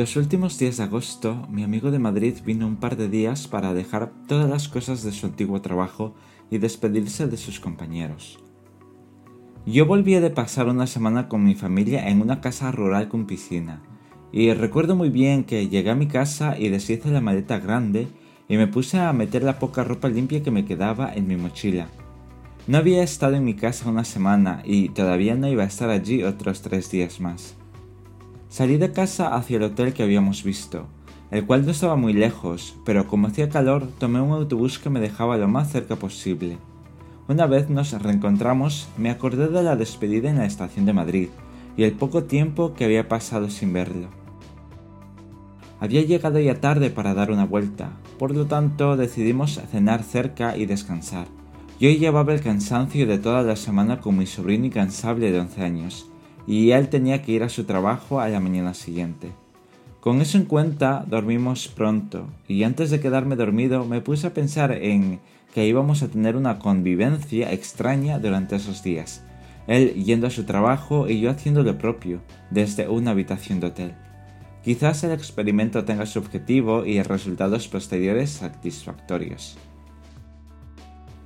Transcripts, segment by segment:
Los últimos días de agosto, mi amigo de Madrid vino un par de días para dejar todas las cosas de su antiguo trabajo y despedirse de sus compañeros. Yo volvía de pasar una semana con mi familia en una casa rural con piscina, y recuerdo muy bien que llegué a mi casa y deshice la maleta grande y me puse a meter la poca ropa limpia que me quedaba en mi mochila. No había estado en mi casa una semana y todavía no iba a estar allí otros tres días más. Salí de casa hacia el hotel que habíamos visto, el cual no estaba muy lejos, pero como hacía calor tomé un autobús que me dejaba lo más cerca posible. Una vez nos reencontramos, me acordé de la despedida en la estación de Madrid y el poco tiempo que había pasado sin verlo. Había llegado ya tarde para dar una vuelta, por lo tanto decidimos cenar cerca y descansar. Yo llevaba el cansancio de toda la semana con mi sobrino incansable de 11 años, y él tenía que ir a su trabajo a la mañana siguiente. Con eso en cuenta, dormimos pronto, y antes de quedarme dormido me puse a pensar en que íbamos a tener una convivencia extraña durante esos días, él yendo a su trabajo y yo haciendo lo propio, desde una habitación de hotel. Quizás el experimento tenga su objetivo y resultados posteriores satisfactorios.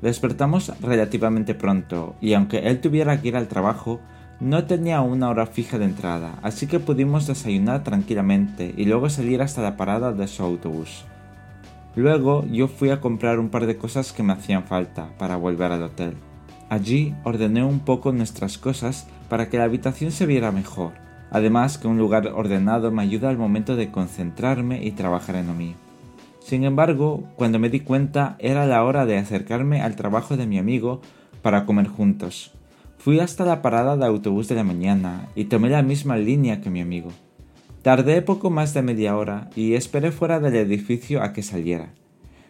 Despertamos relativamente pronto, y aunque él tuviera que ir al trabajo, no tenía una hora fija de entrada, así que pudimos desayunar tranquilamente y luego salir hasta la parada de su autobús. Luego yo fui a comprar un par de cosas que me hacían falta para volver al hotel. Allí ordené un poco nuestras cosas para que la habitación se viera mejor, además que un lugar ordenado me ayuda al momento de concentrarme y trabajar en lo mío. Sin embargo, cuando me di cuenta era la hora de acercarme al trabajo de mi amigo para comer juntos, Fui hasta la parada de autobús de la mañana y tomé la misma línea que mi amigo. Tardé poco más de media hora y esperé fuera del edificio a que saliera.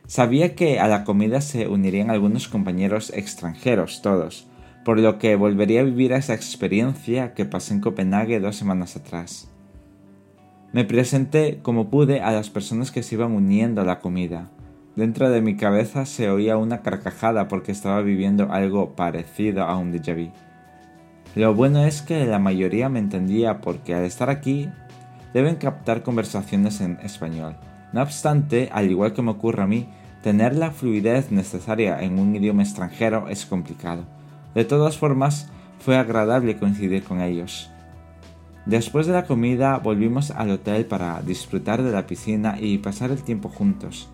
Sabía que a la comida se unirían algunos compañeros extranjeros, todos, por lo que volvería a vivir esa experiencia que pasé en Copenhague dos semanas atrás. Me presenté como pude a las personas que se iban uniendo a la comida. Dentro de mi cabeza se oía una carcajada porque estaba viviendo algo parecido a un déjà vu. Lo bueno es que la mayoría me entendía porque al estar aquí deben captar conversaciones en español. No obstante, al igual que me ocurre a mí, tener la fluidez necesaria en un idioma extranjero es complicado. De todas formas, fue agradable coincidir con ellos. Después de la comida volvimos al hotel para disfrutar de la piscina y pasar el tiempo juntos.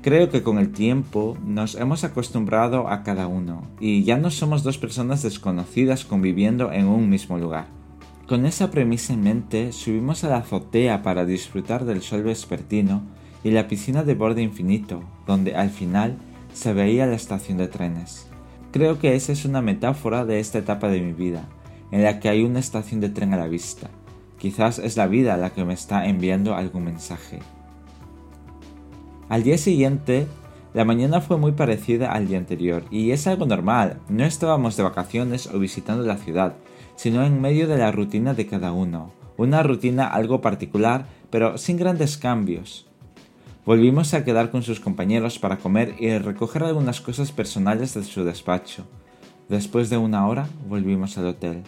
Creo que con el tiempo nos hemos acostumbrado a cada uno y ya no somos dos personas desconocidas conviviendo en un mismo lugar. Con esa premisa en mente subimos a la azotea para disfrutar del sol vespertino y la piscina de borde infinito, donde al final se veía la estación de trenes. Creo que esa es una metáfora de esta etapa de mi vida, en la que hay una estación de tren a la vista. Quizás es la vida la que me está enviando algún mensaje. Al día siguiente, la mañana fue muy parecida al día anterior, y es algo normal, no estábamos de vacaciones o visitando la ciudad, sino en medio de la rutina de cada uno, una rutina algo particular, pero sin grandes cambios. Volvimos a quedar con sus compañeros para comer y recoger algunas cosas personales de su despacho. Después de una hora volvimos al hotel.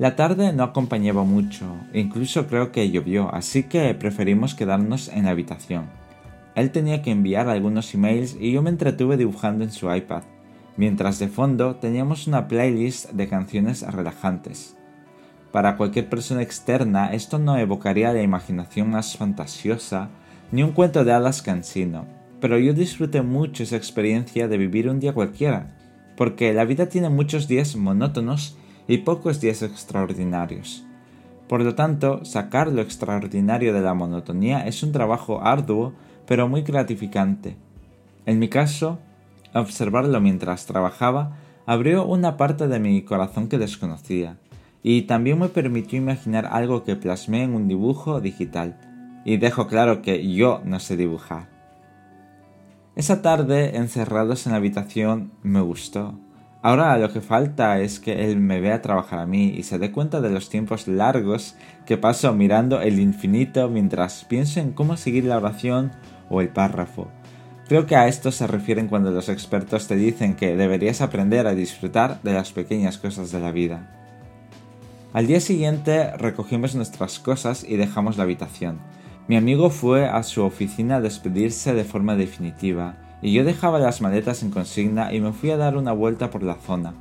La tarde no acompañaba mucho, incluso creo que llovió, así que preferimos quedarnos en la habitación. Él tenía que enviar algunos emails y yo me entretuve dibujando en su iPad, mientras de fondo teníamos una playlist de canciones relajantes. Para cualquier persona externa esto no evocaría la imaginación más fantasiosa ni un cuento de hadas cansino, pero yo disfruté mucho esa experiencia de vivir un día cualquiera, porque la vida tiene muchos días monótonos y pocos días extraordinarios. Por lo tanto, sacar lo extraordinario de la monotonía es un trabajo arduo pero muy gratificante. En mi caso, observarlo mientras trabajaba abrió una parte de mi corazón que desconocía, y también me permitió imaginar algo que plasmé en un dibujo digital, y dejo claro que yo no sé dibujar. Esa tarde, encerrados en la habitación, me gustó. Ahora lo que falta es que él me vea trabajar a mí y se dé cuenta de los tiempos largos que paso mirando el infinito mientras pienso en cómo seguir la oración o el párrafo. Creo que a esto se refieren cuando los expertos te dicen que deberías aprender a disfrutar de las pequeñas cosas de la vida. Al día siguiente recogimos nuestras cosas y dejamos la habitación. Mi amigo fue a su oficina a despedirse de forma definitiva, y yo dejaba las maletas en consigna y me fui a dar una vuelta por la zona.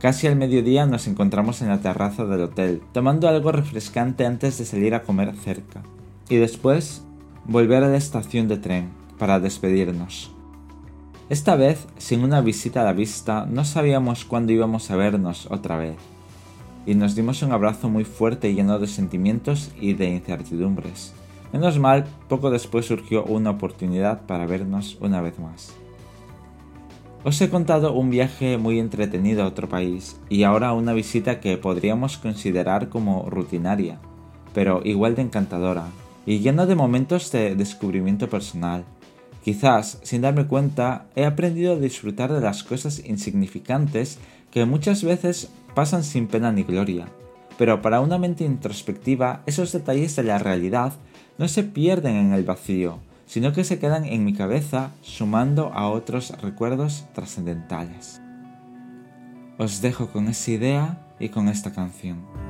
Casi al mediodía nos encontramos en la terraza del hotel, tomando algo refrescante antes de salir a comer cerca, y después volver a la estación de tren para despedirnos. Esta vez, sin una visita a la vista, no sabíamos cuándo íbamos a vernos otra vez, y nos dimos un abrazo muy fuerte lleno de sentimientos y de incertidumbres. Menos mal, poco después surgió una oportunidad para vernos una vez más. Os he contado un viaje muy entretenido a otro país y ahora una visita que podríamos considerar como rutinaria, pero igual de encantadora y llena de momentos de descubrimiento personal. Quizás, sin darme cuenta, he aprendido a disfrutar de las cosas insignificantes que muchas veces pasan sin pena ni gloria, pero para una mente introspectiva esos detalles de la realidad no se pierden en el vacío, sino que se quedan en mi cabeza sumando a otros recuerdos trascendentales. Os dejo con esa idea y con esta canción.